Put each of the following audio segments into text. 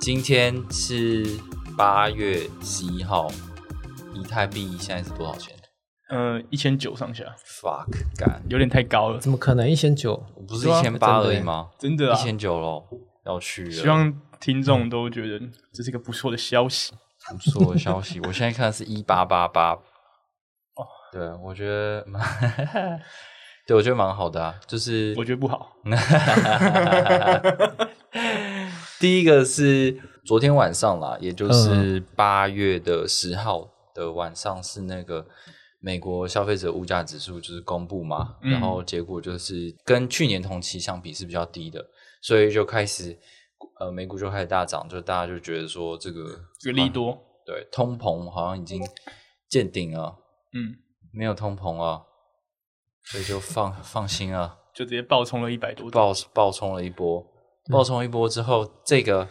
今天是八月十一号，以太币现在是多少钱嗯，一千九上下，？fuck，干，有点太高了，怎么可能一千九？不是一千八而已吗？真的啊！一千九喽，要去了。希望听众都觉得这是一个不错的消息。不错的消息，我现在看的是一八八八。哦，对，我觉得蛮，对我觉得蛮好的啊，就是我觉得不好，第一个是昨天晚上啦，也就是八月的十号的晚上，是那个美国消费者物价指数就是公布嘛，嗯。然后结果就是跟去年同期相比是比较低的，所以就开始呃美股就开始大涨，就大家就觉得说这个这个利多，对通膨好像已经见顶了，嗯，没有通膨啊，所以就放 放心啊。就直接爆冲了一百多点。爆爆冲了一波，爆冲一波之后，这个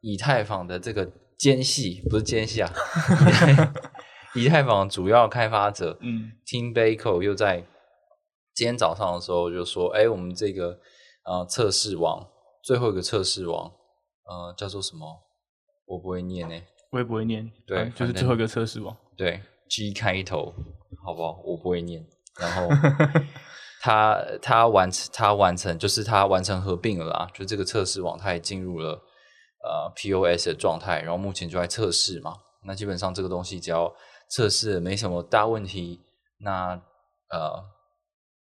以太坊的这个奸细不是奸细啊，以太坊主要开发者嗯 Tim Bako 又在今天早上的时候就说：“哎，我们这个呃测试网最后一个测试网呃叫做什么？我不会念呢、我也不会念，对就是最后一个测试网。对，G 开头，好不好？我不会念。然后 他他完成他完成就是他完成合并了啦，就这个测试网它也进入了呃 POS 的状态，然后目前就在测试嘛。那基本上这个东西只要测试没什么大问题，那呃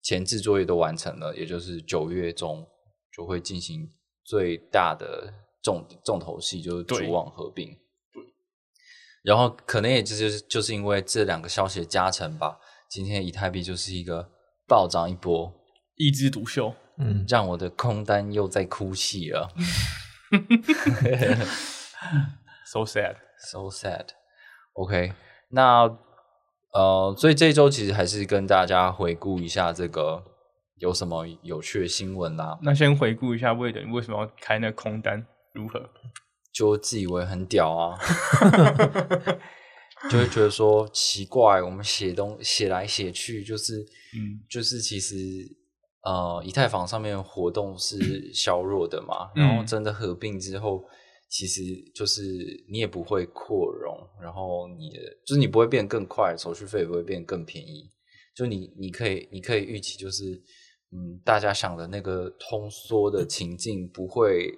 前置作业都完成了，也就是九月中就会进行最大的重重头戏，就是主网合并。然后可能也就是就是因为这两个消息的加成吧，今天以太币就是一个暴涨一波，一枝独秀，嗯，让我的空单又在哭泣了 so sad。，so sad。OK，那呃，所以这一周其实还是跟大家回顾一下这个有什么有趣的新闻啦，那先回顾一下魏德，你为什么要开那空单？如何？就自以为很屌啊，就会觉得说奇怪，我们写东写来写去就是，嗯就是其实呃，以太坊上面活动是 削弱的嘛，然后嗯真的合并之后，其实就是你也不会扩容，然后你的就是你不会变更快，手续费也不会变更便宜，就你你可以你可以预期就是，嗯，大家想的那个通缩的情境不会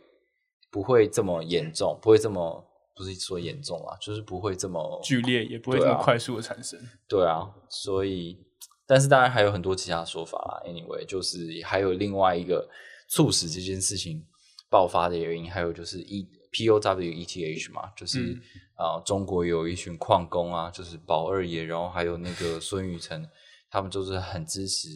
不会这么严重，不会这么不是说严重啊，就是不会这么剧烈也不会这么快速的产生。对啊，所以，但是当然还有很多其他说法啦。Anyway，就是还有另外一个促使这件事情爆发的原因，还有就是 E P O W E T H 嘛，就是嗯啊、呃中国有一群矿工啊，就是宝二爷，然后还有那个孙宇晨，他们就是很支持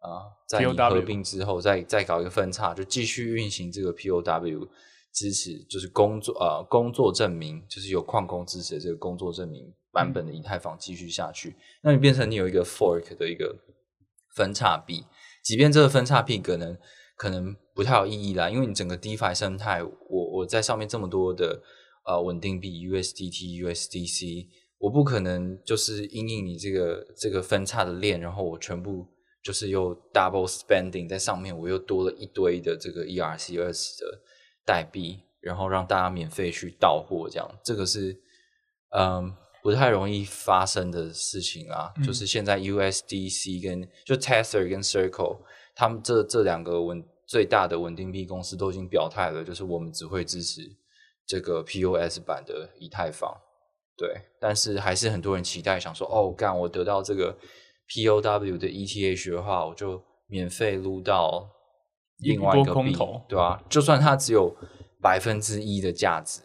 啊、在你合并之后再再搞一个分叉，就继续运行这个 P O W。支持就是工作呃工作证明，就是有矿工支持的这个工作证明版本的以太坊继续下去，那你变成你有一个 fork 的一个分叉币，即便这个分叉币可能可能不太有意义啦，因为你整个 DeFi 生态，我我在上面这么多的呃稳定币 USDT、USDC，我不可能就是因应你这个这个分叉的链，然后我全部就是又 double spending 在上面，我又多了一堆的这个 ERC 二十的代币，然后让大家免费去到货，这样这个是嗯不太容易发生的事情啊。嗯就是现在 USDC 跟就 Tether 跟 Circle，他们这这两个稳最大的稳定币公司都已经表态了，就是我们只会支持这个 POS 版的以太坊。对，但是还是很多人期待，想说哦，干我得到这个 POW 的 ETH 的话，我就免费撸到一另外一个空币头，对吧、就算它只有百分之一的价值，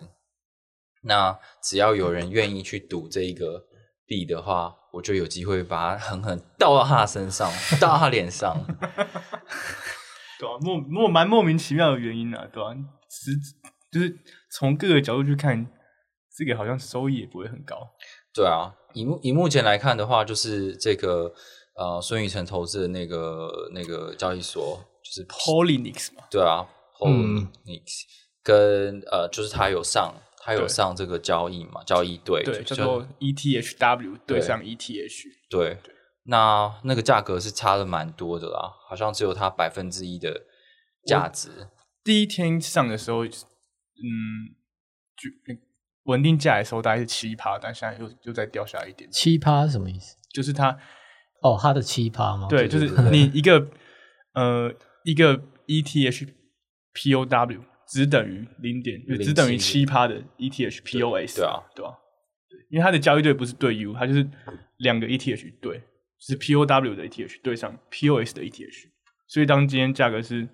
那只要有人愿意去赌这一个币的话，我就有机会把它狠狠倒到他的身上，倒到他脸上。对啊，莫莫蛮莫名其妙的原因啊，对吧、实就是从各个角度去看，这个好像收益也不会很高。对啊，以目以目前来看的话，就是这个呃孙宇晨投资的那个那个交易所，就是 Polynix 嘛，对啊嗯，Polynix、跟呃就是他有上他有上这个交易嘛，交易对对，叫做 ETHW 对。对上 E ETH，对，那那个价格是差的蛮多的啦，好像只有它百分之一的价值。第一天上的时候，嗯，就稳定价的时候大概是七趴，但现在又又再掉下来一点，七趴是什么意思？就是它哦，它的七趴吗？对，就是对对。你一个呃一个 ETH POW 只等于零点，就只等于七趴的 ETH POS，对啊，对吧？对，因为它的交易对不是对 U，它就是两个 ETH 对，就是 POW 的 ETH 对上 POS 的 ETH，所以当今天价格是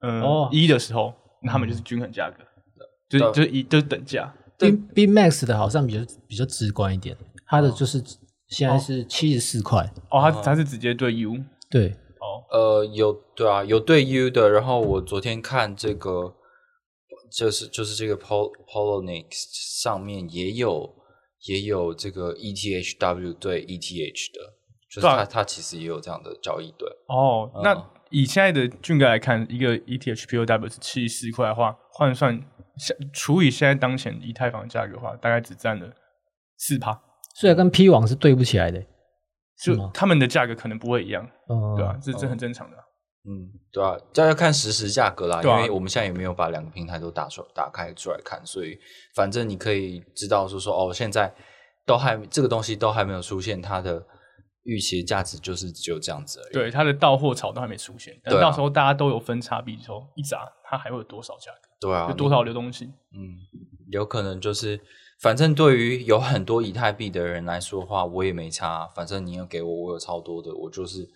呃哦一的时候，那他们就是均衡价格，就是对。就是一就是等价，B B Max 的好像比较比较直观一点，它的哦。就是现在是七十四块，哦，它它是直接对 U，对，哦，呃，有对啊，有对 U 的。然后我昨天看这个，就是就是这个 Pol Polonix 上面也有也有这个 ETHW 对 ETH 的，就是它它其实也有这样的交易对。哦，嗯那以现在的俊哥来看，一个 E ETH POW 是七十四块的话，换算现除以现在当前以太坊价格的话，大概只占了四趴，所以跟 P 网是对不起来的，是就？他们的价格可能不会一样，嗯，对啊，这这很正常的啊。嗯，对啊，这要看实时价格啦，因为我们现在也没有把两个平台都打出打开出来看，所以反正你可以知道说说哦，现在都还这个东西都还没有出现它的预期的价值，就是只有这样子而已。对，它的到货潮都还没出现，等对啊到时候大家都有分差比之后，一砸它还会有多少价格，对啊，有多少流动性？嗯，有可能就是，反正对于有很多以太币的人来说的话，我也没差。反正你要给我，我有超多的，我就是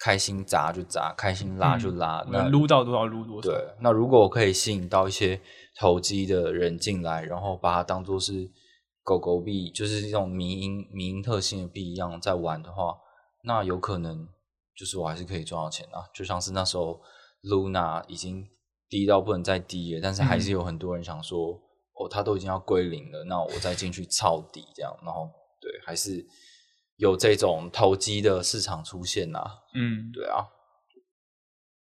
开心砸就砸，开心拉就拉。那能撸到多少撸多少。对，那如果我可以吸引到一些投机的人进来，然后把它当做是狗狗币，就是这种民营民营特性的币一样在玩的话，那有可能就是我还是可以赚到钱啊。就像是那时候 Luna 已经低到不能再低了，但是还是有很多人想说，哦，它都已经要归零了，那我再进去抄底这样，然后对，还是有这种投机的市场出现呐、嗯，对啊，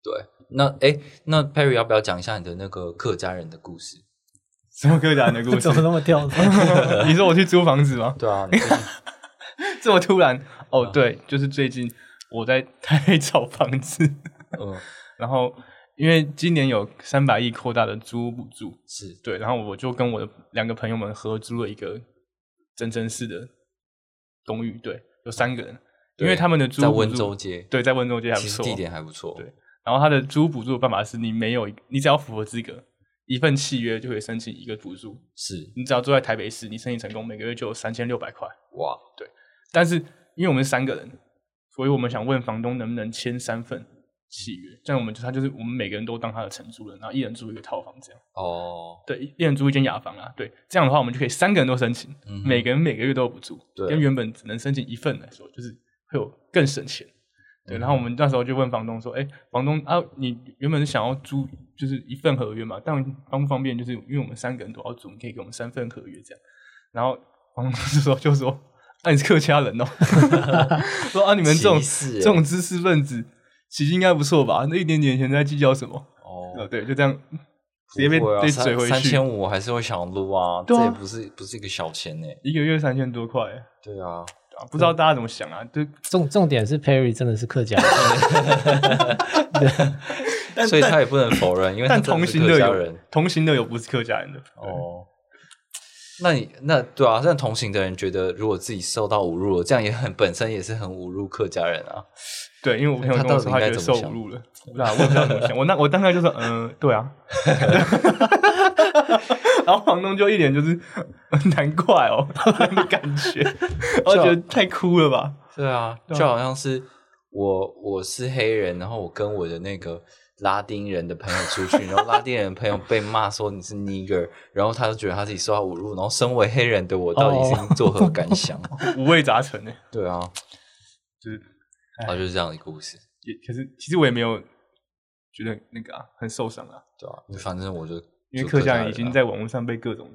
对，那哎，那 Perry 要不要讲一下你的那个客家人的故事？什么客家人的故事 怎？么那么跳？你说我去租房子吗？对啊，这么突然？哦，对，就是最近我在台北找房子，嗯然后因为今年有三百亿扩大的租屋补助，是。对，然后我就跟我的两个朋友们合租了一个真真式的公寓，对，有三个人，因为他们的租在温屋补助州街，对，在温州街还不错，地点还不错，对然后他的租屋补助的办法是你没有，你只要符合资格，一份契约就可以申请一个补助，是。你只要住在台北市，你申请成功，每个月就有三千六百块。哇，对但是因为我们三个人，所以我们想问房东能不能签三份契约，这样我们就他就是我们每个人都当他的承租人，然后一人租一个套房这样。哦，对，一一人租一间雅房啊。对，这样的话我们就可以三个人都申请，嗯每个人每个月都有补助，对跟原本只能申请一份来说，就是会有更省钱。对，嗯然后我们那时候就问房东说：“哎，房东啊，你原本是想要租就是一份合约嘛？但方不方便？就是因为我们三个人都要租，你可以给我们三份合约这样。”然后房东就说：“就说，啊，你是客家人哦，说啊，你们这种这种知识分子，其实应该不错吧？那一点点钱在计较什么？呃，哦，对，就这样直接被被追回去。三千五，我还是会想撸啊，这也不是不是一个小钱呢。一个月三千多块，对啊，不知道大家怎么想啊？对重重点是 Perry 真的是客家人，但所以他也不能否认，因为他同行的有人同行的有不是客家人的哦。那你那对啊，但同行的人觉得，如果自己受到侮辱了，这样也很本身也是很侮辱客家人啊。对，因为我朋友他跟我说他觉得受侮辱了，我不知道，我也不知道怎么想。我那我当时就说，嗯、对啊。然后房东就一脸就是难怪哦 的感觉，我觉得太哭了吧？对啊，对啊就好像是我我是黑人，然后我跟我的那个拉丁人的朋友出去，然后拉丁人的朋友被骂说你是 nigger，然后他就觉得他自己受到侮辱，然后身为黑人的我到底是作何感想？五味杂陈呢，对啊，就是啊，就是这样的故事，也可是其实我也没有觉得那个啊很受伤啊，对啊，反正我就因为客家人已经在网络上被各种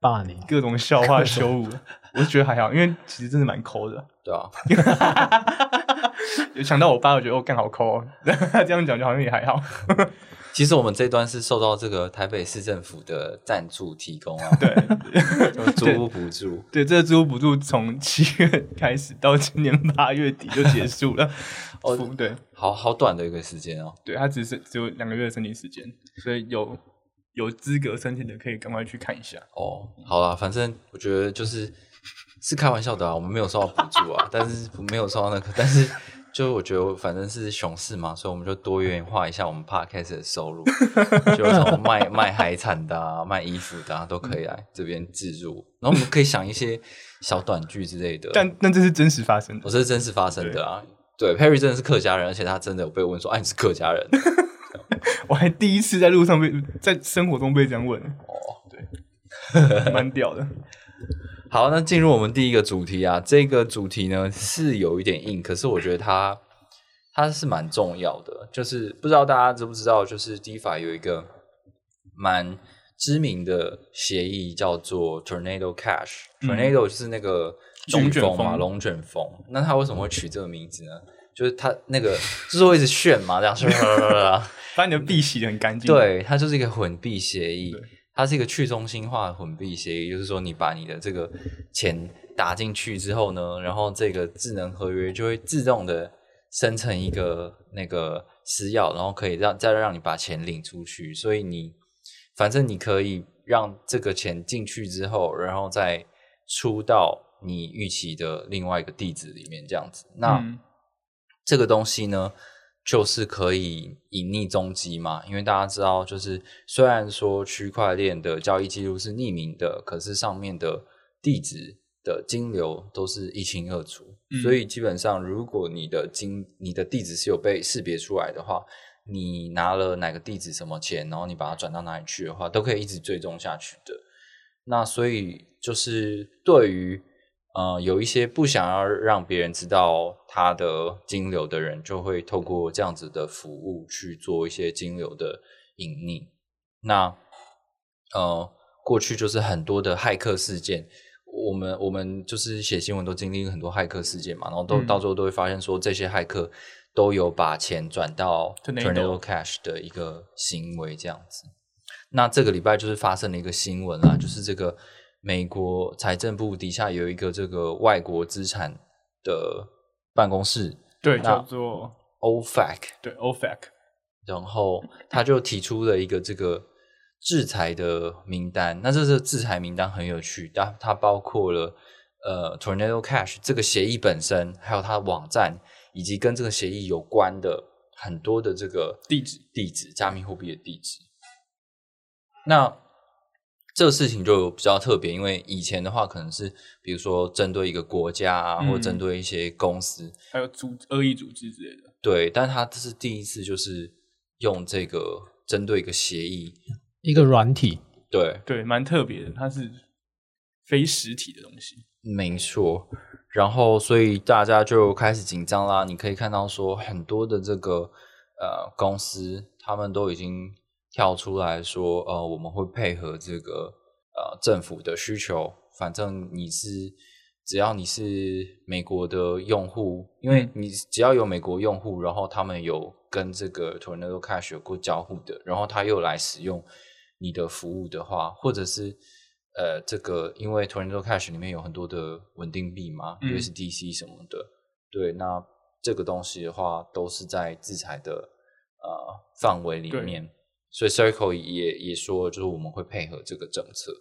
霸凌，各种笑话羞辱了。我是觉得还好，因为其实真的蛮抠的。对啊，有想到我爸，我觉得我干好抠哦。这样讲就好像也还好。其实我们这段是受到这个台北市政府的赞助提供啊，对，就租屋补助。对，这个租屋补助从七月开始到今年八月底就结束了。哦付对，好好短的一个时间哦。对，它只是只有两个月的申请时间，所以有有资格申请的可以赶快去看一下。哦，好啦，反正我觉得就是是开玩笑的啊，我们没有收到补助啊，但是没有收到那个，但是就我觉得反正是熊市嘛，所以我们就多元化一下我们 podcast 的收入，就从卖卖海产的啊、卖衣服的啊都可以来这边自入，然后我们可以想一些小短剧之类的。但但这是真实发生的我，这是真实发生的啊。对，Perry 真的是客家人，而且他真的有被问说：“哎、你是客家人 我还第一次在路上被在生活中被这样问。哦，对，蛮屌的。？”好，那进入我们第一个主题啊。这个主题呢是有一点硬，可是我觉得它它是蛮重要的。就是不知道大家知不知道，就是 DeFi 有一个蛮知名的协议叫做 Tornado Cash、Tornado 就是那个龙卷风嘛，龙卷风。那它为什么会取这个名字呢？就是它那个就是会一直炫嘛，这样 把你的币洗的很干净。，对，它就是一个混币协议对，它是一个去中心化的混币协议，就是说你把你的这个钱打进去之后呢，然后这个智能合约就会自动的生成一个那个私钥，然后可以让再让你把钱领出去，所以你反正你可以让这个钱进去之后，然后再出到你预期的另外一个地址里面，这样子。那、嗯，这个东西呢，就是可以隐匿踪迹嘛。因为大家知道，就是虽然说区块链的交易记录是匿名的，可是上面的地址的金流都是一清二楚。嗯所以基本上，如果你的金你的地址是有被识别出来的话，你拿了哪个地址什么钱，然后你把它转到哪里去的话，都可以一直追踪下去的。那所以就是对于呃有一些不想要让别人知道他的金流的人，就会透过这样子的服务去做一些金流的隐匿。那呃过去就是很多的骇客事件。我们我们就是写新闻都经历很多骇客事件嘛，然后都、嗯到最后都会发现说这些骇客都有把钱转到 Tornado Cash 的一个行为这样子。那这个礼拜就是发生了一个新闻啦，就是这个美国财政部底下有一个这个外国资产的办公室对，叫做 OFAC，对 OFAC，然后他就提出了一个这个制裁的名单。那这是制裁名单很有趣，它它包括了呃 Tornado Cash 这个协议本身，还有它的网站，以及跟这个协议有关的很多的这个地址地址，加密货币的地址。那这个事情就比较特别，因为以前的话可能是比如说针对一个国家啊，或者针嗯对一些公司，还有组恶意组织之类的。对，但他这是第一次，就是用这个针对一个协议，一个软体，对，对，蛮特别的，它是非实体的东西。没错。然后，所以大家就开始紧张啦。你可以看到说，很多的这个呃公司，他们都已经跳出来说，呃，我们会配合这个呃政府的需求，反正你是只要你是美国的用户，因为嗯。你只要有美国用户，然后他们有跟这个 Tornado Cash 有过交互的，然后他又来使用你的服务的话，或者是呃，这个因为 Tornado Cash 里面有很多的稳定币嘛、嗯。U s d c 什么的，对，那这个东西的话都是在制裁的呃范围里面，所以 Circle 也也说，就是我们会配合这个政策。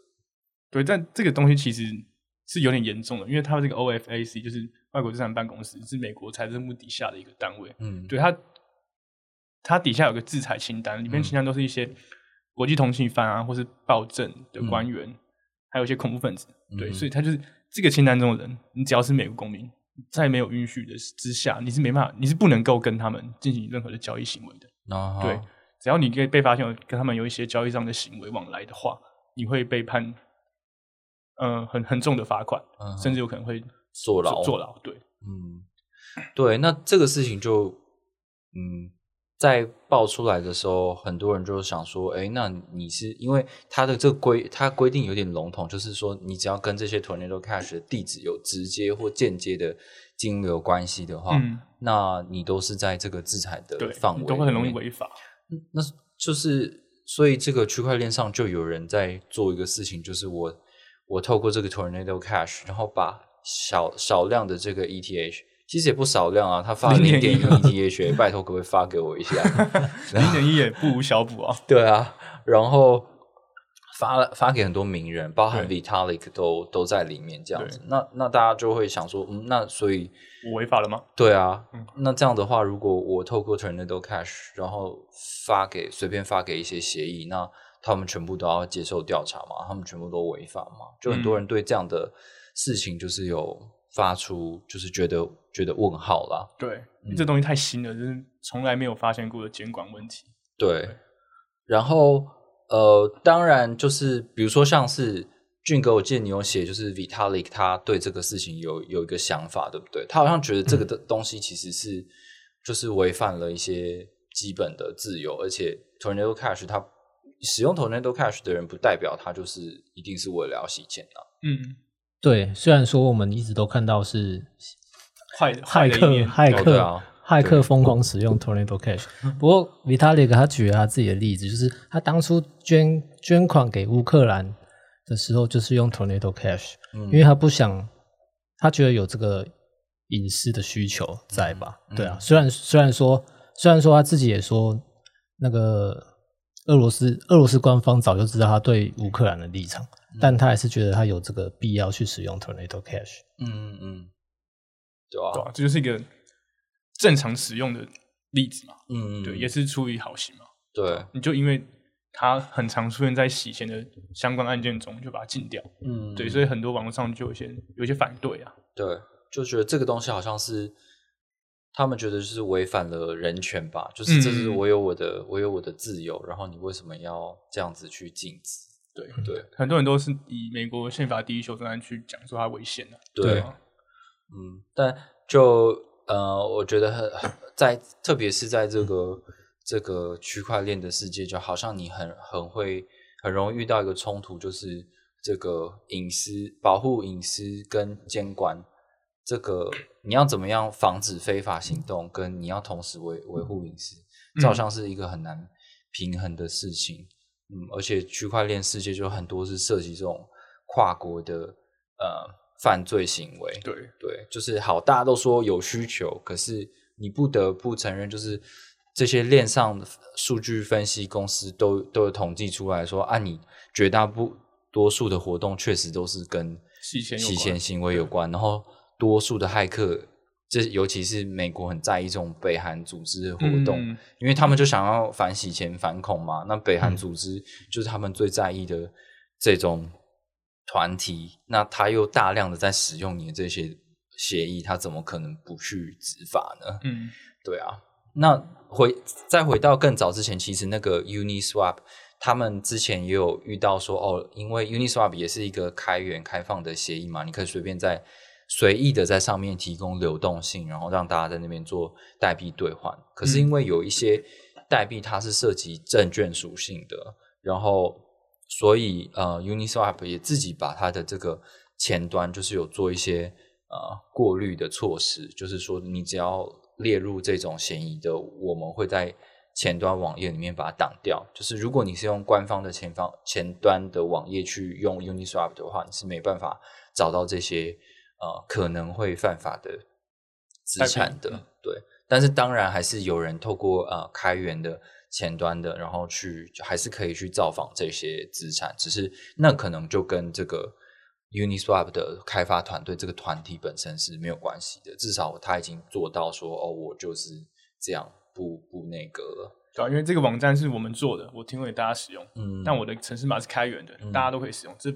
对，但这个东西其实是有点严重的，因为它这个 OFAC 就是外国资产办公室，是美国财政部底下的一个单位。嗯，对它，它底下有个制裁清单，里面嗯清单都是一些国际通缉犯啊，或是暴政的官员，还有一些恐怖分子。对，嗯所以他就是这个清单中的人，你只要是美国公民，在没有允许的之下，你是没办法，你是不能够跟他们进行任何的交易行为的。然后对，只要你被被发现跟他们有一些交易上的行为往来的话，你会被判，呃，很很重的罚款，嗯甚至有可能会坐牢。坐牢。对，嗯，对，那这个事情就，嗯，在爆出来的时候，很多人就想说，哎，那你是因为他的这个规，它规定有点笼统，就是说你只要跟这些 Tornado Cash 的地址有直接或间接的金流关系的话，嗯。那你都是在这个制裁的对，范围都会很容易违法。那就是，所以这个区块链上就有人在做一个事情，就是我我透过这个 Tornado Cash，然后把少少量的这个 ETH，其实也不少量啊，他发零点一 ETH，拜托可不可以发给我一下？零点一也不无小补啊。对啊，然后发了发给很多名人，包含 Vitalik 都都在里面这样子。那那大家就会想说，嗯，那所以我违法了吗？对啊，嗯那这样的话，如果我透过 Tornado Cash，然后发给随便发给一些协议，那他们全部都要接受调查嘛？他们全部都违法嘛？就很多嗯人对这样的事情就是有发出，就是觉得觉得问号啦。对，嗯这东西太新了，就是从来没有发现过的监管问题。对，然后呃，当然就是比如说像是俊哥，我记得你有写，就是 Vitalik 他对这个事情有有一个想法，对不对？他好像觉得这个的东西其实是就是违反了一些基本的自由，而且 Tornado Cash 他使用 Tornado Cash 的人，不代表他就是一定是为了要洗钱啊。嗯，对，虽然说我们一直都看到是坏骇客坏的一面，骇客、哦啊骇客疯狂使用 Tornado Cash，不过 Vitalik 他举了他自己的例子，就是他当初捐捐款给乌克兰的时候，就是用 Tornado Cash，、嗯因为他不想，他觉得有这个隐私的需求在吧？嗯对啊，虽然虽然说虽然说他自己也说那个俄罗斯俄罗斯官方早就知道他对乌克兰的立场，嗯但他还是觉得他有这个必要去使用 Tornado Cash。嗯嗯嗯，对啊，对吧？这就是一个正常使用的例子嘛。嗯嗯，对，也是出于好心嘛。对，你就因为它很常出现在洗钱的相关案件中，就把它禁掉。嗯对，所以很多网络上就有些有些反对啊。对，就觉得这个东西好像是他们觉得就是违反了人权吧，就是这是嗯我有我的、我有我的自由，然后你为什么要这样子去禁止？对对很多人都是以美国宪法第一修正案去讲说它危险的。对啊嗯，但就呃，我觉得在特别是在这个这个区块链的世界，就好像你很很会很容易遇到一个冲突，就是这个隐私保护隐私跟监管。这个你要怎么样防止非法行动，跟你要同时维维护隐私，这好像是一个很难平衡的事情。嗯，而且区块链世界就很多是涉及这种跨国的呃犯罪行为。对，对，就是好，大家都说有需求，可是你不得不承认，就是这些链上的数据分析公司都都有统计出来说，啊，你绝大部多数的活动确实都是跟洗钱洗钱行为有关，然后多数的骇客，这尤其是美国很在意这种北韩组织的活动，嗯因为他们就想要反洗钱、反恐嘛。那北韩组织就是他们最在意的这种团体，那他又大量的在使用你的这些协议，他怎么可能不去执法呢？嗯，对啊，那回再回到更早之前，其实那个 Uniswap 他们之前也有遇到说，哦，因为 Uniswap 也是一个开源开放的协议嘛，你可以随便在随意的在上面提供流动性，然后让大家在那边做代币兑换。可是因为有一些代币它是涉及证券属性的，然后所以呃 Uniswap 也自己把它的这个前端就是有做一些呃过滤的措施，就是说你只要列入这种嫌疑的，我们会在前端网页里面把它挡掉。就是如果你是用官方的前方前端的网页去用 Uniswap 的话，你是没办法找到这些呃可能会犯法的资产的。对，但是当然还是有人透过呃开源的前端的，然后去就还是可以去造访这些资产，只是那可能就跟这个 Uniswap 的开发团队这个团体本身是没有关系的，至少他已经做到说哦，我就是这样，不不那个了。对啊，因为这个网站是我们做的，我提供给大家使用，嗯，但我的城市码是开源的，大家都可以使用，这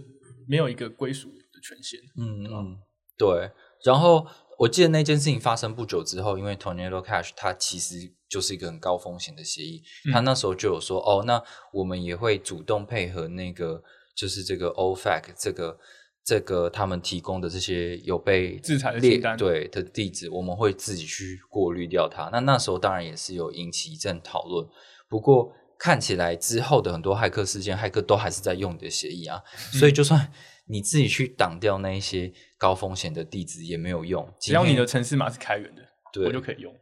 没有一个归属的权限。嗯嗯，对。然后我记得那件事情发生不久之后，因为 Tornado Cash 它其实就是一个很高风险的协议，嗯他那时候就有说，哦，那我们也会主动配合那个就是这个 OFAC 这个这个他们提供的这些有被制裁的列清单对的地址，我们会自己去过滤掉它。那那时候当然也是有引起一阵讨论，不过看起来之后的很多骇客事件，骇客都还是在用你的协议啊，所嗯以就算你自己去挡掉那一些高风险的地址也没有用，只要你的城市码是开源的，对我就可以用。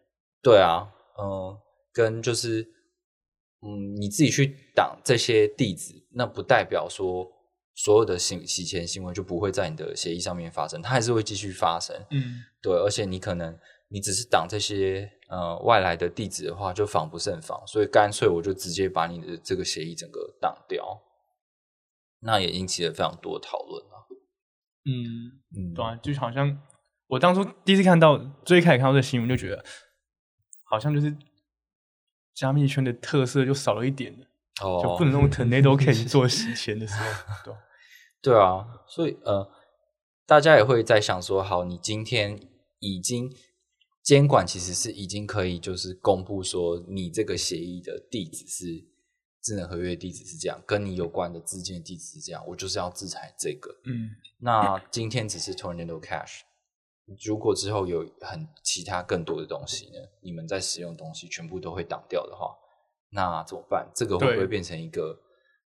对啊，嗯、跟就是，嗯，你自己去挡这些地址，那不代表说所有的洗洗钱行为就不会在你的协议上面发生，它还是会继续发生。嗯，对，而且你可能你只是挡这些呃外来的地址的话，就防不胜防，所以干脆我就直接把你的这个协议整个挡掉。那也引起了非常多的讨论啊。嗯，嗯，对啊，就好像我当初第一次看到，最开始看到这新闻，就觉得好像就是加密圈的特色就少了一点了，哦，就不能用 Tornado Cash 做洗钱的时候，对啊对啊，所以呃，大家也会在想说，好，你今天已经监管其实是已经可以就是公布说你这个协议的地址是智能合约地址是这样，跟你有关的资金地址是这样，我就是要制裁这个。嗯，那今天只是 Tornado Cash，如果之后有很其他更多的东西呢，你们在使用的东西全部都会挡掉的话，那怎么办？这个会不会对变成一个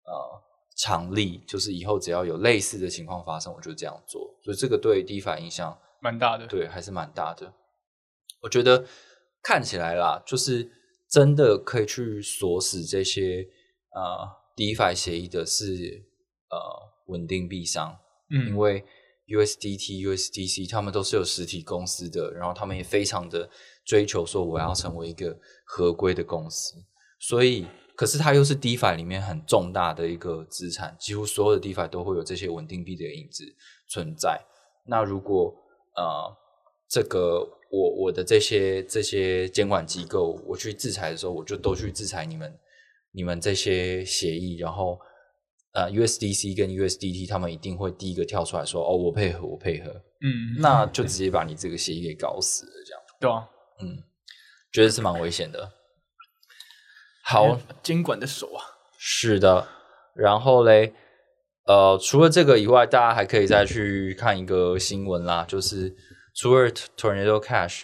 呃常例？就是以后只要有类似的情况发生，我就这样做。所以这个对 DeFi 影响蛮大的。对还是蛮大的。我觉得看起来啦，就是真的可以去锁死这些呃 DeFi 协议的是呃稳定币商。嗯，因为 USDT、USDC 他们都是有实体公司的，然后他们也非常的追求说我要成为一个合规的公司，所以可是它又是 DeFi 里面很重大的一个资产，几乎所有的 DeFi 都会有这些稳定币的影子存在。那如果呃这个我我的这些这些监管机构，我去制裁的时候，我就都去制裁你们你们这些协议，然后呃 USDC 跟 USDT 他们一定会第一个跳出来说哦我配合我配合，嗯，那就直接把你这个协议给搞死了，这样。对啊，嗯，觉得是蛮危险的。好，监管的手啊，是的，然后嘞，呃，除了这个以外，大家还可以再去看一个新闻啦，就是除了 Tornado Cash，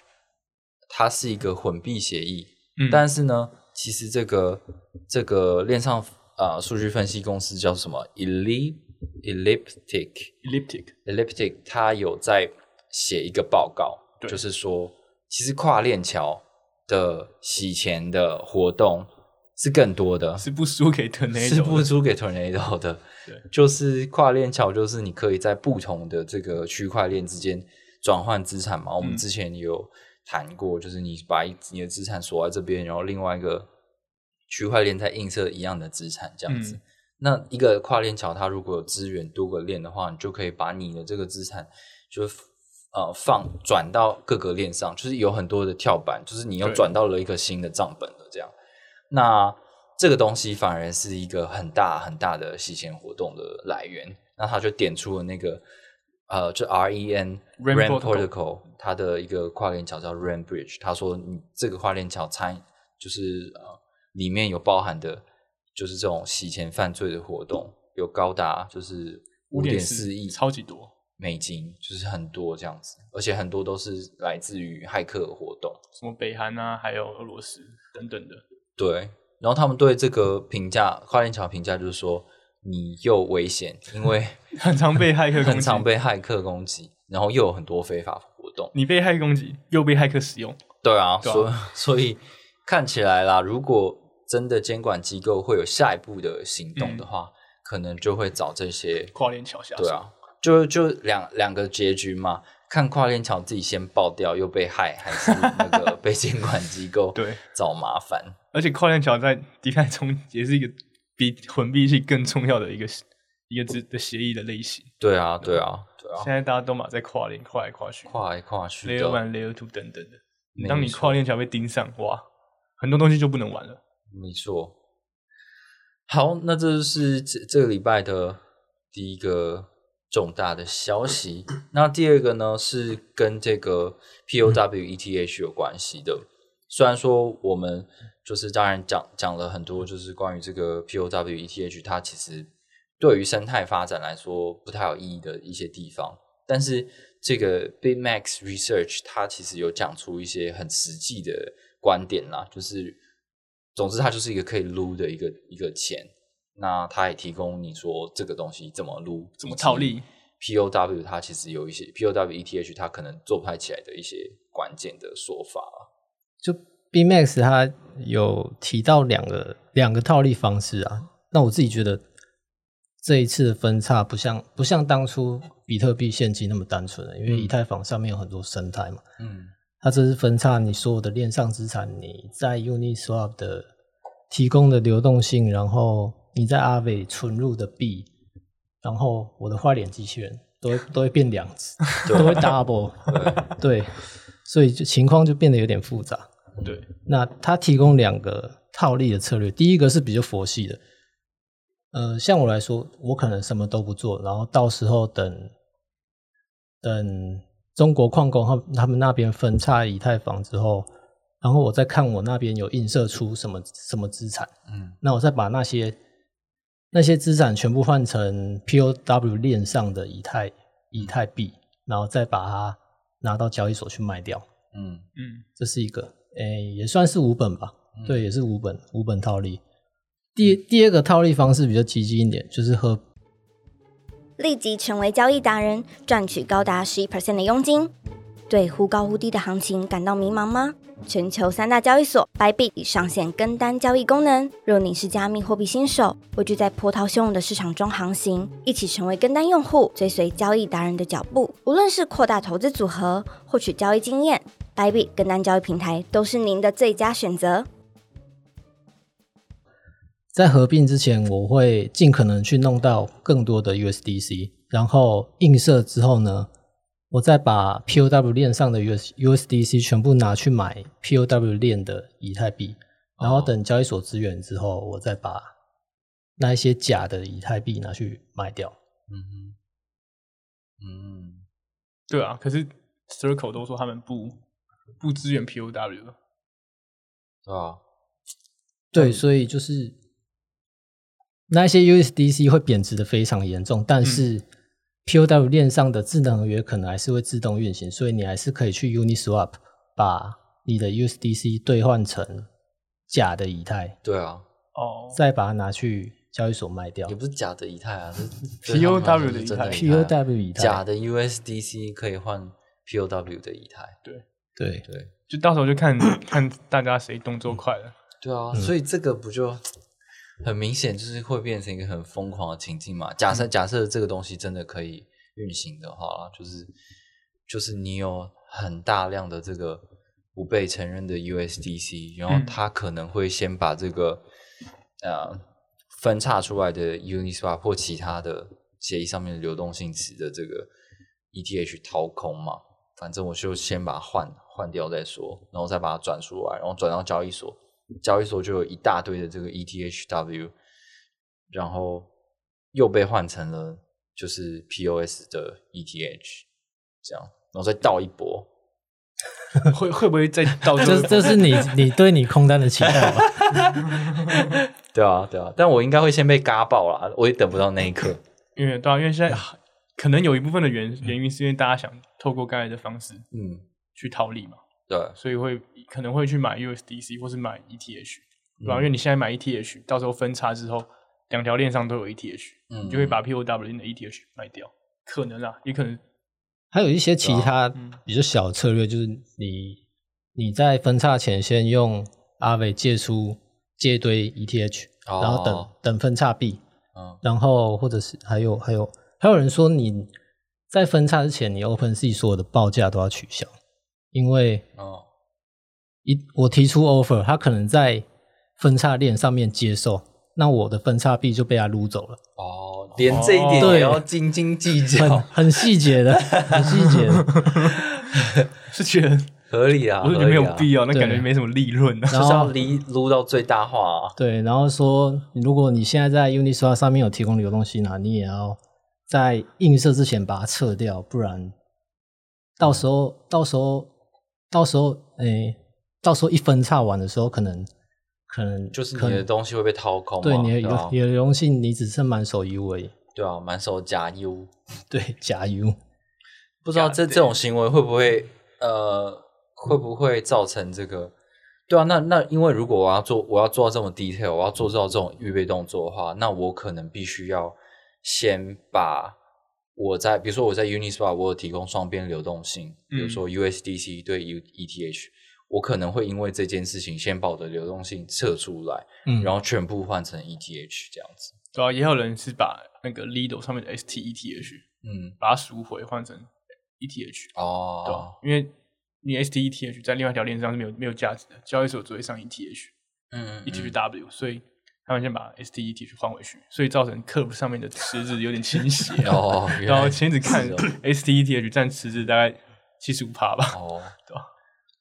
它是一个混币协议，嗯，但是呢，其实这个这个链上呃数据分析公司叫什么 Ellip Elliptic elliptic，Elliptic，它有在写一个报告，就是说，其实跨链桥的洗钱的活动是更多的，是不输给 Tornado，是不输给 Tornado 的。对，就是跨链桥，就是你可以在不同的这个区块链之间转换资产嘛。我们嗯之前有谈过，就是你把你的资产锁在这边，然后另外一个区块链在映射一样的资产，这样子。嗯那一个跨链桥，它如果有资源多个链的话，你就可以把你的这个资产就呃放转到各个链上，就是有很多的跳板，就是你又转到了一个新的账本了，这样。那这个东西反而是一个很大很大的洗钱活动的来源。那他就点出了那个呃，就 R E N Ren Protocol 它的一个跨链桥叫 Ren Bridge。他说你这个跨链桥参就是呃里面有包含的，就是这种洗钱犯罪的活动，有高达就是五点四亿超级多，美金，就是很多这样子，而且很多都是来自于骇客的活动。什么北韩啊，还有俄罗斯等等的，对，然后他们对这个评价，跨链桥评价就是说，你又危险，因为 很常被骇客攻击，很常被骇客攻击，然后又有很多非法活动。你被骇客攻击，又被骇客使用，对啊，对啊所以所以看起来啦，如果真的监管机构会有下一步的行动的话，可能就会找这些跨链桥下手对啊，就就两两个结局嘛，看跨链桥自己先爆掉又被害，还是那个 被监管机构对找麻烦。而且跨链桥在 DeFi 中也是一个比混币系更重要的一个一个资的协议的类型。对啊，对啊，对啊现，在大家都嘛在跨链跨来跨去跨来跨去，layer one、layer Two 等等的。当你跨链桥被盯上，哇，很多东西就不能玩了。没错。好，那这就是这这个礼拜的第一个重大的消息。那第二个呢，是跟这个 POW ETH 有关系的。虽然说我们就是当然讲讲了很多，就是关于这个 POW ETH，它其实对于生态发展来说不太有意义的一些地方。但是这个 BitMax Research 它其实有讲出一些很实际的观点啦，就是总之它就是一个可以撸的一个一个钱。那它也提供你说这个东西怎么撸，怎么套利。POW 它其实有一些 POW ETH 它可能做不太起来的一些关键的说法啊。就 BMax 它有提到两个两个套利方式啊，那我自己觉得这一次的分叉不像不像当初比特币现金那么单纯了，因为以太坊上面有很多生态嘛，嗯它这是分叉你所有的链上资产，你在 Uniswap 的提供的流动性，然后你在阿伟存入的币，然后我的花脸机器人都会都会变两只，都会 double，对，所以就情况就变得有点复杂。对，那它提供两个套利的策略，第一个是比较佛系的，呃，像我来说，我可能什么都不做，然后到时候等等中国矿工他他们那边分叉以太坊之后，然后我再看我那边有映射出什么什么资产，嗯那我再把那些那些资产全部换成 POW 链上的以太以太币，然后再把它拿到交易所去卖掉。嗯。嗯，这是一个，诶、也算是无本吧，对，也是无本无本套利。第第二个套利方式比较激进一点，就是和立即成为交易达人，赚取高达十一 percent 的佣金。对忽高忽低的行情感到迷茫吗？全球三大交易所 Bybit 已上线跟单交易功能。若你是加密货币新手，畏惧在波涛汹涌的市场中航行，一起成为跟单用户，追随交易达人的脚步。无论是扩大投资组合，获取交易经验，Bybit 跟单交易平台都是您的最佳选择。在合并之前，我会尽可能去弄到更多的 USDC，然后映射之后呢，我再把 POW 链上的 US USDC 全部拿去买 POW 链的以太币，然后等交易所支援之后，我再把那一些假的以太币拿去卖掉。嗯哼嗯对啊。可是 Circle 都说他们不不支援 POW，对啊？对，所以就是那一些 USDC 会贬值的非常严重，但是 POW 链上的智能合约可能还是会自动运行，所以你还是可以去 Uniswap 把你的 USDC 兑换成假的以太，对啊，哦，再把它拿去交易所卖掉。也。不是假的以太啊，是 POW 是真的的以太。POW 以太。假的 USDC 可以换 POW 的以太，对，对。就到时候就看 看大家谁动作快了。对啊，所以这个不就很明显就是会变成一个很疯狂的情境嘛？假设假设这个东西真的可以运行的话，就是就是你有很大量的这个不被承认的 USDC，然后嗯它可能会先把这个呃分叉出来的 Uniswap 或其他的协议上面的流动性池的这个 ETH 掏空嘛。反正我就先把它换换掉再说，然后再把它转出来，然后转到交易所，交易所就有一大堆的这个 ETHW，然后又被换成了就是 POS 的 ETH，这样，然后再倒一波。会会不会再倒这这这是你你对你空单的期待吧？对啊，对啊，但我应该会先被嘎爆啦，我也等不到那一刻。因为对啊，因为现在 可能有一部分的原原因是因为大家想透过刚才的方式嗯，去套利嘛，对，所以会可能会去买 USDC 或是买 ETH，对嗯。吧、因为你现在买 ETH，到时候分叉之后，两条链上都有 ETH，、嗯。你就会把 POW 的 ETH 卖掉，可能啊，也可能还有一些其他嗯。比较小的策略，就是你你在分叉前先用阿伟借出借一堆 ETH，、哦。然后等等分叉币，嗯。然后或者是还有还有还有人说你在分叉之前，你 OpenSea 所有的报价都要取消，因为哦，一我提出 offer，他可能在分叉链上面接受，那我的分叉币就被他撸走了，哦，连这一点对也要斤斤计较，很细节的，很细节的。是觉得合理啊，我就觉得没有必要，那感觉没什么利润啊。就是要离撸到最大化啊。对，然后说，如果你现在在 Uniswap 上面有提供流动性啊，你也要在映射之前把它撤掉，不然到时候到时候到时候诶、到时候一分叉完的时候，可能可能就是你的东西会被掏空嘛，对你的你的流动性你只剩满手 U 而已，对啊，满手假 U，对假 U，不知道这这种行为会不会呃会不会造成这个？对啊，那那因为如果我要做我要做到这么 detail，我要做到这种预备动作的话，那我可能必须要先把我在比如说我在 Uniswap 我有提供双边流动性，比如说 USDC 对 U ETH，我可能会因为这件事情先把我的流动性撤出来，嗯，然后全部换成 ETH 这样子。对啊，也有人是把那个 Lido 上面的 STETH 嗯，把它赎回换成 ETH，哦，对吧？因为你 STETH 在另外一条链上是没有没有价值的，交易所只会上 ETH。嗯，嗯 ETHW，所以他们先把 STETH 换回去，所以造成 Curve 上面的池子有点倾斜啊。哦，然后前子看 STETH 占池子大概七十五趴吧，哦，对吧？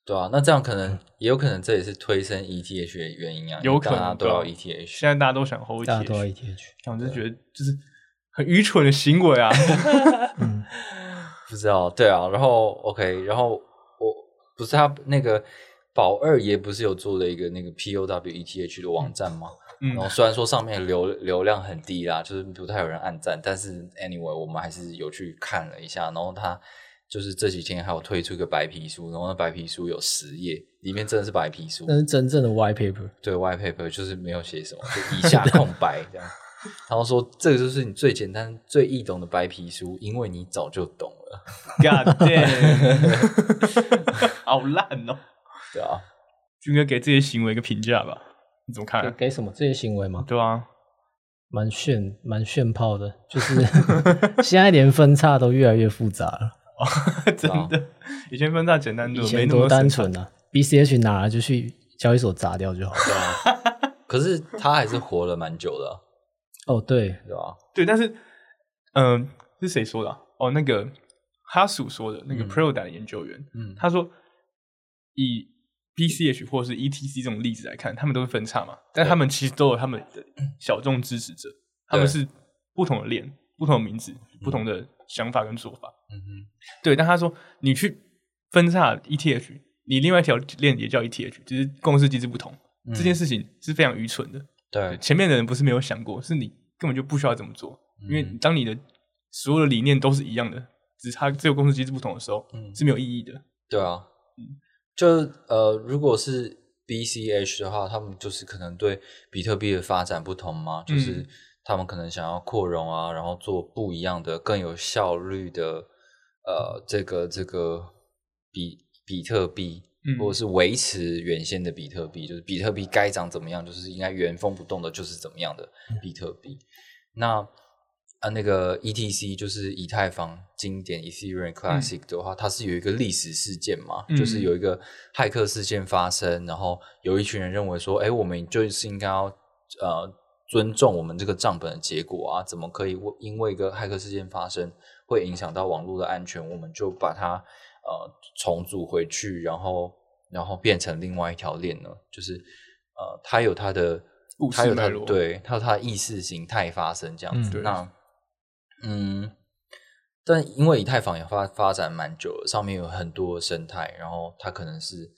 对啊，那这样可能也有可能这也是推升 ETH 的原因啊，有可能因为大家都要对啊 ETH，现在大家都想 hold 大家都要 ETH，ETH，我就觉得就是很愚蠢的行为啊。嗯，不知道，对啊，然后 OK，然后我不是他那个宝二爷不是有做了一个那个 POW ETH 的网站吗？嗯然后虽然说上面流流量很低啦，就是不太有人按赞，但是 anyway 我们还是有去看了一下，然后他就是这几天还有推出一个白皮书，然后那白皮书有十页，里面真的是白皮书，那是真正的 white paper，对，white paper 就是没有写什么，就一下空白这样。然后说这个就是你最简单、最易懂的白皮书，因为你早就懂了，God damn，好烂哦！对啊，军哥给这些行为一个评价吧，你怎么看给啊？给什么？这些行为吗？对啊，蛮炫蛮炫炮的，就是 现在连分叉都越来越复杂了，真的，以前分叉简单多，没以前多单那么深纯啊，BCH 拿了就去交易所砸掉就好了。对啊。可是他还是活了蛮久的啊、哦，对，对吧？对，但是，嗯、是谁说的啊、哦，那个哈鼠说的，那个嗯。Proda 的研究员，嗯。他说，以 BCH 或是 ETC 这种例子来看，他们都是分叉嘛，但他们其实都有他们的小众支持者，他们是不同的链、不同的名字、不同的想法跟做法。嗯哼，对，但他说你去分叉 ETH，你另外一条链也叫 ETH，只是共识机制不同，嗯。这件事情是非常愚蠢的。对，前面的人不是没有想过，是你根本就不需要这么做，因为嗯当你的所有的理念都是一样的，只是它只有公司机制不同的时候，嗯。是没有意义的。对啊，就呃，如果是 BCH 的话，他们就是可能对比特币的发展不同嘛，就是嗯他们可能想要扩容啊，然后做不一样的、更有效率的呃，这个这个比比特币，嗯。或者是维持原先的比特币，就是比特币该涨怎么样，就是应该原封不动的，就是怎么样的比特币。那啊，那个 ETC 就是以太坊经典 Ethereum Classic 的话，它是有一个历史事件嘛，嗯就是有一个骇客事件发生，然后有一群人认为说，哎，我们就是应该要呃尊重我们这个账本的结果啊，怎么可以为因为一个骇客事件发生会影响到网络的安全，我们就把它呃重组回去，然后然后变成另外一条链呢？就是呃，它有它的它有它对，它有它的意识形态发生这样子。嗯那嗯，但因为以太坊也发发展蛮久了，上面有很多生态，然后它可能是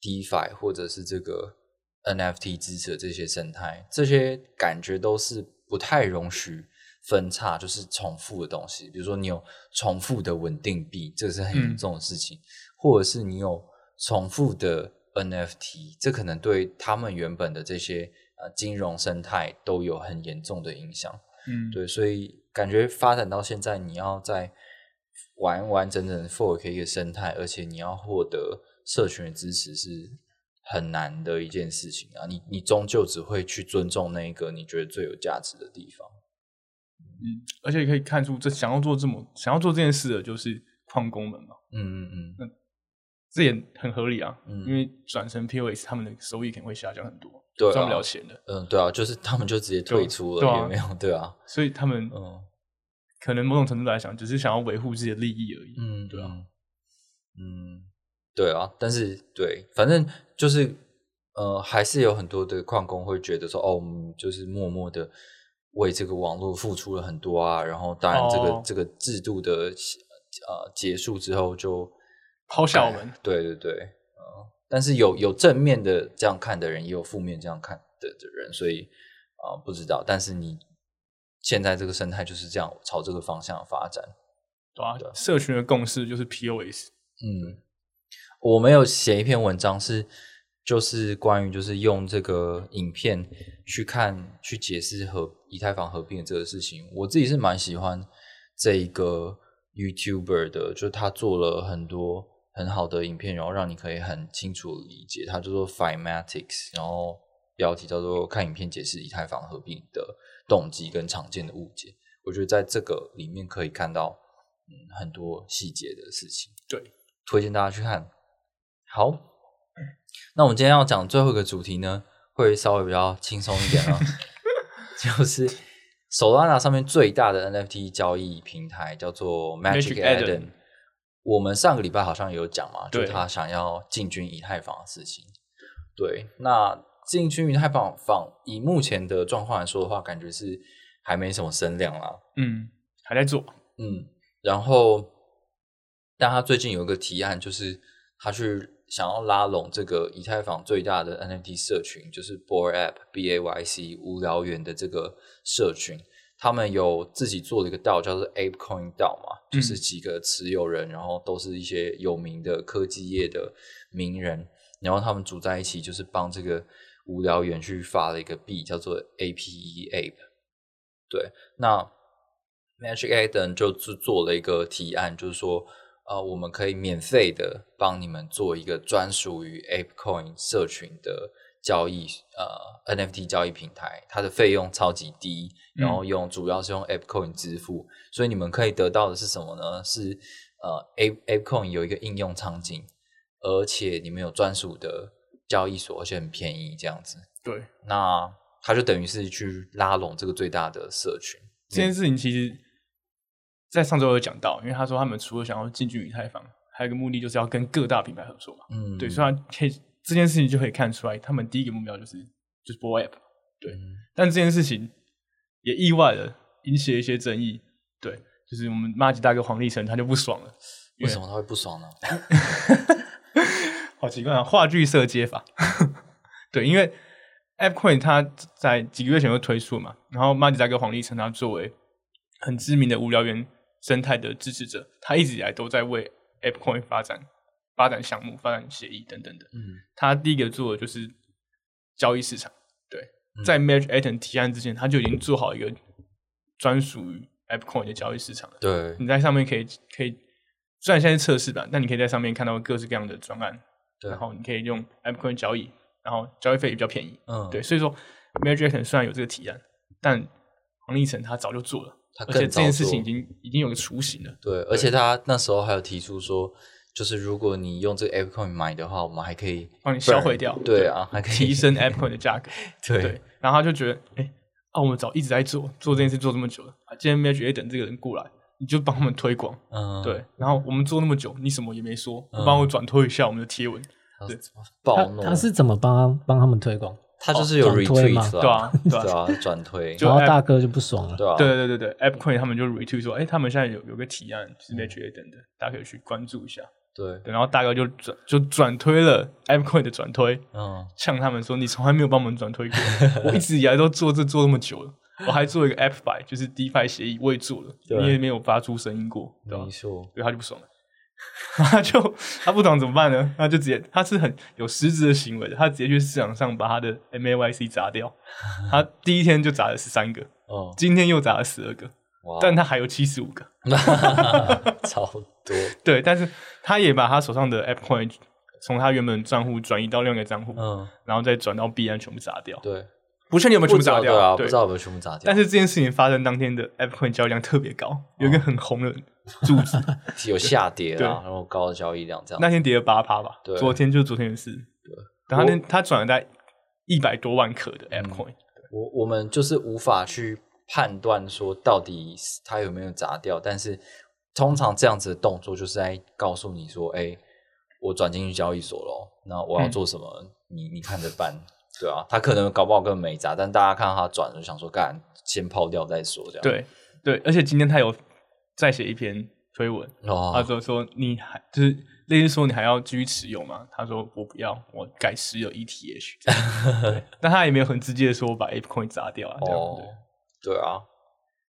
DeFi 或者是这个 NFT 支持的这些生态，这些感觉都是不太容许分叉，就是重复的东西。比如说你有重复的稳定币，这是很严嗯重的事情，或者是你有重复的 NFT，这可能对他们原本的这些呃金融生态都有很严重的影响。嗯，对，所以感觉发展到现在，你要在完完整整 fork 一个生态，而且你要获得社群的支持是很难的一件事情啊！你你终究只会去尊重那一个你觉得最有价值的地方。嗯，而且可以看出，这想要做这么想要做这件事的，就是矿工们嘛，嗯嗯嗯，那这也很合理啊。嗯因为转成 POS，他们的收益肯定会下降很多，对啊赚不了钱的，嗯，对啊，就是他们就直接退出了，对啊也没有对啊，所以他们嗯可能某种程度来讲，只是想要维护自己的利益而已。嗯，对啊嗯，嗯，对啊，但是对，反正就是呃，还是有很多的矿工会觉得说，哦，我们就是默默的为这个网络付出了很多啊，然后当然这个、哦这个制度的呃结束之后就抛下我们，对对对，嗯、但是有有正面的这样看的人，也有负面这样看的的人，所以啊、不知道。但是你现在这个生态就是这样朝这个方向发展。对吧、社群的共识就是 POS，嗯，我没有写一篇文章是，就是关于就是用这个影片去看去解释和以太坊合并的这个事情。我自己是蛮喜欢这一个 YouTuber 的，就是他做了很多很好的影片，然后让你可以很清楚理解。它叫做 Fimatics，然后标题叫做“看影片解释以太坊合并的动机跟常见的误解”。我觉得在这个里面可以看到嗯很多细节的事情。对，推荐大家去看。好，那我们今天要讲最后一个主题呢，会稍微比较轻松一点了，就是 Solana 上面最大的 NFT 交易平台叫做 Magic Eden。我们上个礼拜好像有讲嘛，就是他想要进军以太坊的事情。对，那进军以太坊坊，以目前的状况来说的话，感觉是还没什么声量啦。嗯，还在做，嗯，然后，但他最近有一个提案，就是他去想要拉拢这个以太坊最大的 NFT 社群，就是 Bored App B A Y C 无聊猿的这个社群，他们有自己做了一个道，叫做 ApeCoin 道嘛，就是几个持有人，然后都是一些有名的科技业的名人，然后他们组在一起，就是帮这个无聊园去发了一个币，叫做 APE Ape。对，那 Magic Eden 就做做了一个提案，就是说，呃，我们可以免费的帮你们做一个专属于 ApeCoin 社群的交易，呃，NFT 交易平台，它的费用超级低，然后用、主要是用 AppCoin 支付，所以你们可以得到的是什么呢？是呃，Ape ApeCoin 有一个应用场景，而且你们有专属的交易所，而且很便宜，这样子。对，那它就等于是去拉拢这个最大的社群。这件事情其实，在上周有讲到，因为他说他们除了想要进军以太坊，还有一个目的就是要跟各大品牌合作嘛。嗯，对，所以他可以这件事情就可以看出来，他们第一个目标就是就是播 App。对，嗯但这件事情也意外的引起了一些争议。对，就是我们马吉大哥黄立成他就不爽了，为什么他会不爽呢？好奇怪啊，话剧社接法。对，因为 AppCoin 它在几个月前就推出嘛，然后马吉大哥黄立成他作为很知名的无聊猿生态的支持者，他一直以来都在为 AppCoin 发展发展项目、发展协议等等的。嗯他第一个做的就是交易市场。对，嗯在 Magic Eden 提案之前，他就已经做好一个专属于 AppCoin 的交易市场了。对，你在上面可以可以，虽然现在是测试版，但你可以在上面看到各式各样的专案，对然后你可以用 AppCoin 交易，然后交易费也比较便宜。嗯，对，，所以说 Magic Eden 虽然有这个提案，但黄立成他早就做了，而且这件事情已经已经有个雏形了。对，而且他那时候还有提出说，就是如果你用这个 ApeCoin 买的话，我们还可以帮你销毁掉对啊，还可以提升 AppCoin 的价格，对对，然后他就觉得，哎、啊，我们早一直在做做这件事做这么久了，啊，今天 Magic Eden 这个人过来，你就帮他们推广，嗯，对，然后我们做那么久，你什么也没说，不帮我转推一下我们的贴文，他对暴怒，他他是怎么帮他帮他们推广？他就是有转推吗 retweet 对啊 对啊对啊，转推，就然后大哥就不爽了。对啊，对对对对对，AppCoin 他们就 retweet 说，哎、他们现在有有个提案是 Magic Eden 的，大家可以去关注一下。对，然后大哥就转就转推了 AppCoin 的转推，嗯，呛他们说你从来没有帮我们转推过，我一直以来都做这做那么久了，我还做一个 App by 就是 DeFi 协议，我也做了，你也没有发出声音过，对吧？没？错，所以他就不爽了，他就他不懂怎么办呢？他就直接他是很有实质的行为的，他直接去市场上把他的 MAYC 砸掉，他第一天就砸了十三个，嗯，今天又砸了十二个，哇，但他还有七十五个，超多，对，但是他也把他手上的 AppCoin 从他原本账户转移到另外一个账户，嗯，然后再转到币安全部砸掉，对，不确定有没有全部砸掉对啊，不知道有没有全部砸掉，但是这件事情发生当天的 AppCoin 交易量特别高，有一个很红的柱子，有下跌对。啦，然后高的交易量这样，那天跌了八趴吧对，昨天就是昨天的事。对，然后他那他转了大概一百多万颗的 AppCoin，我我们就是无法去判断说到底他有没有砸掉，但是通常这样子的动作就是在告诉你说，哎、我转进去交易所咯，那我要嗯做什么？你你看着办，对啊，他可能搞不好根本没砸，但大家看到他转了，就想说干，先抛掉再说，这样，，对对，而且今天他有再写一篇推文，他哦，说说你还就是类似说你还要继续持有吗？他说我不要，我改持有 ETH 对。但他也没有很直接的说我把 ApeCoin 砸掉啊，这样哦对。对啊，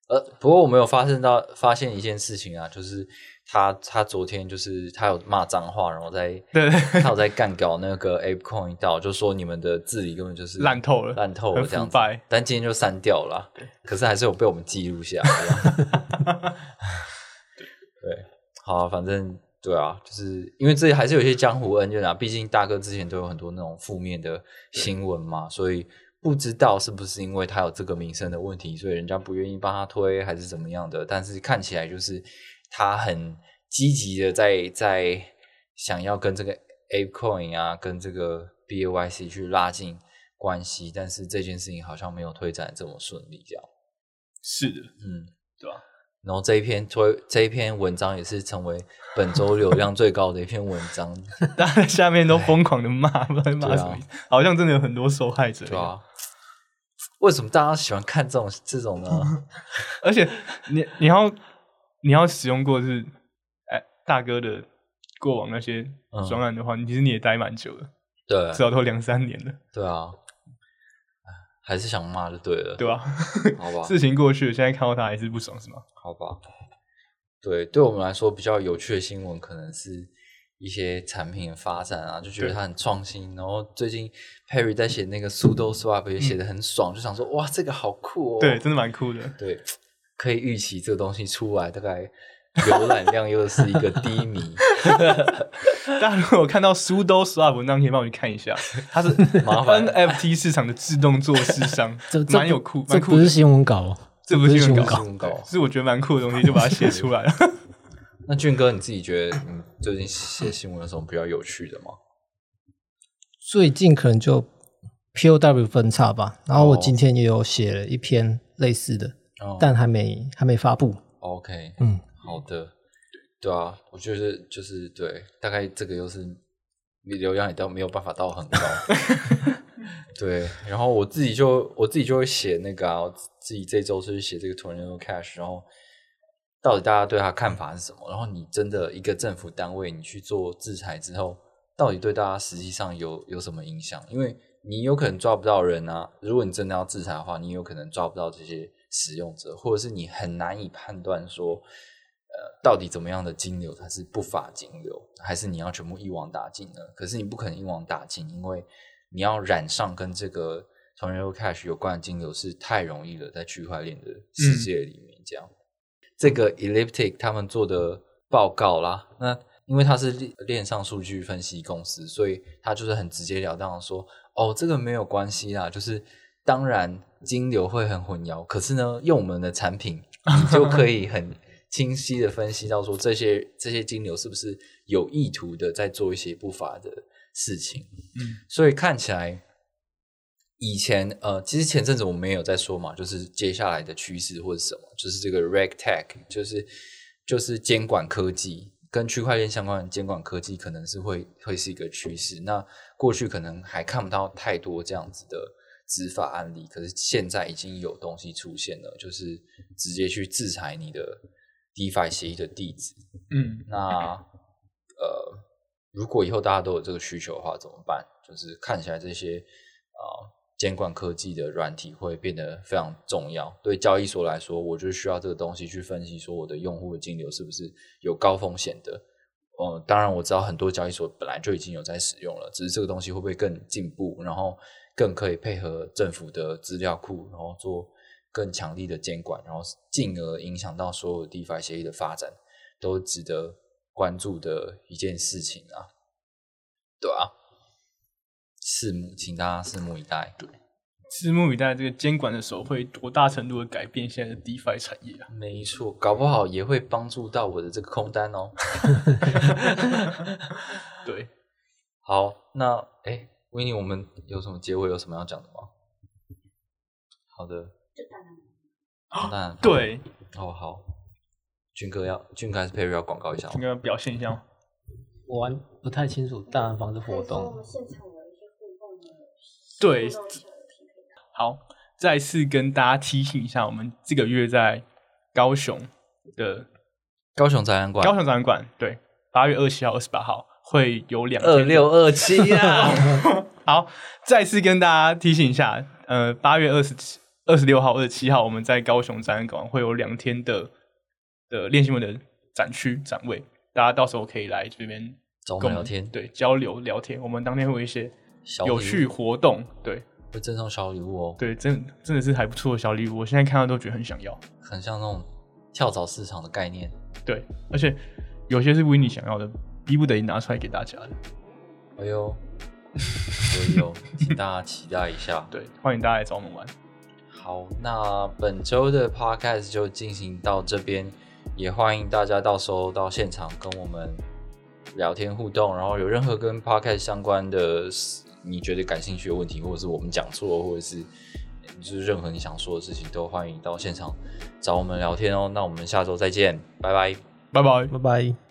呃，不过我们有发现到发现一件事情啊，就是他他昨天就是他有骂脏话，然后在对。他有在干搞那个 ApeCoin 到，就说你们的治理根本就是烂透了烂透了很这样子。但今天就删掉了啊，可是还是有被我们记录下来。对，好啊、反正对啊，就是因为这还是有一些江湖恩怨啊，毕竟大哥之前都有很多那种负面的新闻嘛，所以不知道是不是因为他有这个名声的问题，所以人家不愿意帮他推，还是怎么样的。但是看起来就是他很积极的在在想要跟这个 ApeCoin 啊，跟这个 BAYC 去拉近关系，但是这件事情好像没有推展这么顺利，这样。是的，嗯，对吧？然后这一篇推这一篇文章也是成为本周流量最高的一篇文章，大家下面都疯狂的骂，不知道骂什么好像真的有很多受害者。对啊。为什么大家喜欢看这种 这种呢？而且你你要你要使用过就是哎大哥的过往那些嗯专案的话，你其实你也待蛮久了，对至少都两三年了，对啊，还是想骂就对了，对吧？好吧，事情过去了，现在看到他还是不爽是吗？好吧。对，对我们来说比较有趣的新闻，可能是一些产品的发展啊，就觉得它很创新。然后最近 Perry 在写那个 Sudo Swap 也写的很爽，就想说哇，这个好酷哦。对，真的蛮酷的。对，可以预期这个东西出来，大概浏览量又是一个低迷。大家如果有看到 sudo swap 文章，可以帮我去看一下，它是 麻烦 NFT 市场的自动做市商 这，这蛮有酷，蛮酷这不是。新闻稿哦，这不不是是新闻稿新闻稿新闻稿是我觉得蛮酷的东西，就把它写出来了。那俊哥，你自己觉得你最近写新闻有什么比较有趣的吗？最近可能就 POW 分叉吧。然后我哦今天也有写了一篇类似的，哦但还没还没发布。OK，嗯，好的，对啊，我觉得就是对，大概这个又是你流量也到没有办法到很高，对。然后我自己就我自己就会写那个啊，我自己这周是写这个 Tornado Cash，然后到底大家对他看法是什么？然后你真的一个政府单位你去做制裁之后，到底对大家实际上有有什么影响？因为你有可能抓不到人啊，如果你真的要制裁的话，你有可能抓不到这些使用者，或者是你很难以判断说，呃，到底怎么样的金流它是不法金流，还是你要全部一网打尽呢？可是你不可能一网打尽，因为你要染上跟这个 Tornado Cash 有关的金流是太容易了，在区块链的世界里面，这样。这个 Elliptic 他们做的报告啦，那因为它是链链上数据分析公司，所以它就是很直截了当的说，哦，这个没有关系啦，就是当然金流会很混淆，可是呢，用我们的产品，你就可以很清晰的分析到说 这些这些金流是不是有意图的在做一些不法的事情，嗯，所以看起来。以前呃，其实前阵子我们也有在说嘛，就是接下来的趋势或者什么，就是这个 RegTech，就是就是监管科技跟区块链相关的监管科技，可能是会会是一个趋势。那过去可能还看不到太多这样子的执法案例，可是现在已经有东西出现了，就是直接去制裁你的 DeFi 协议的地址。嗯，那呃，如果以后大家都有这个需求的话，怎么办？就是看起来这些啊、呃监管科技的软体会变得非常重要。对交易所来说，我就需要这个东西去分析，说我的用户的金流是不是有高风险的。呃，当然我知道很多交易所本来就已经有在使用了，只是这个东西会不会更进步，然后更可以配合政府的资料库，然后做更强力的监管，然后进而影响到所有 DeFi 协议的发展，都值得关注的一件事情啊，对啊，拭目，请大家拭目以待。拭目以待，这个监管的手会多大程度的改变现在的 DeFi 产业啊？没错，搞不好也会帮助到我的这个空单哦。对，好，那哎，维尼，我们有什么结尾有什么要讲的吗？好的，好那对，哦好，俊哥要俊哥还是 Perry 要广告一下吗应？该表现一下吗。我玩不太清楚大南方的活我动对。好，再次跟大家提醒一下，我们这个月在高雄的高雄展览馆，高雄展览馆对，八月二七号、二十八号会有两二天六二七啊，好，再次跟大家提醒一下，呃，八月二十七、二十六号、二十七号，我们在高雄展览馆会有两天的的练习文的展区展位，大家到时候可以来这边跟我们聊天，对，交流聊天。我们当天会有一些小有趣活动，对会赠送小礼物哦，对，真真的是还不错的小礼物，我现在看到都觉得很想要。很像那种跳蚤市场的概念。对，而且有些是维尼想要的，逼不得已拿出来给大家的。哎呦，所以哦，请大家期待一下。对，欢迎大家来找我们玩。好，那本周的 podcast 就进行到这边，也欢迎大家到时候到现场跟我们聊天互动，然后有任何跟 podcast 相关的你觉得感兴趣的问题，或者是我们讲错，或者是就是任何你想说的事情，都欢迎到现场找我们聊天哦。那我们下周再见，拜拜。拜拜。拜拜。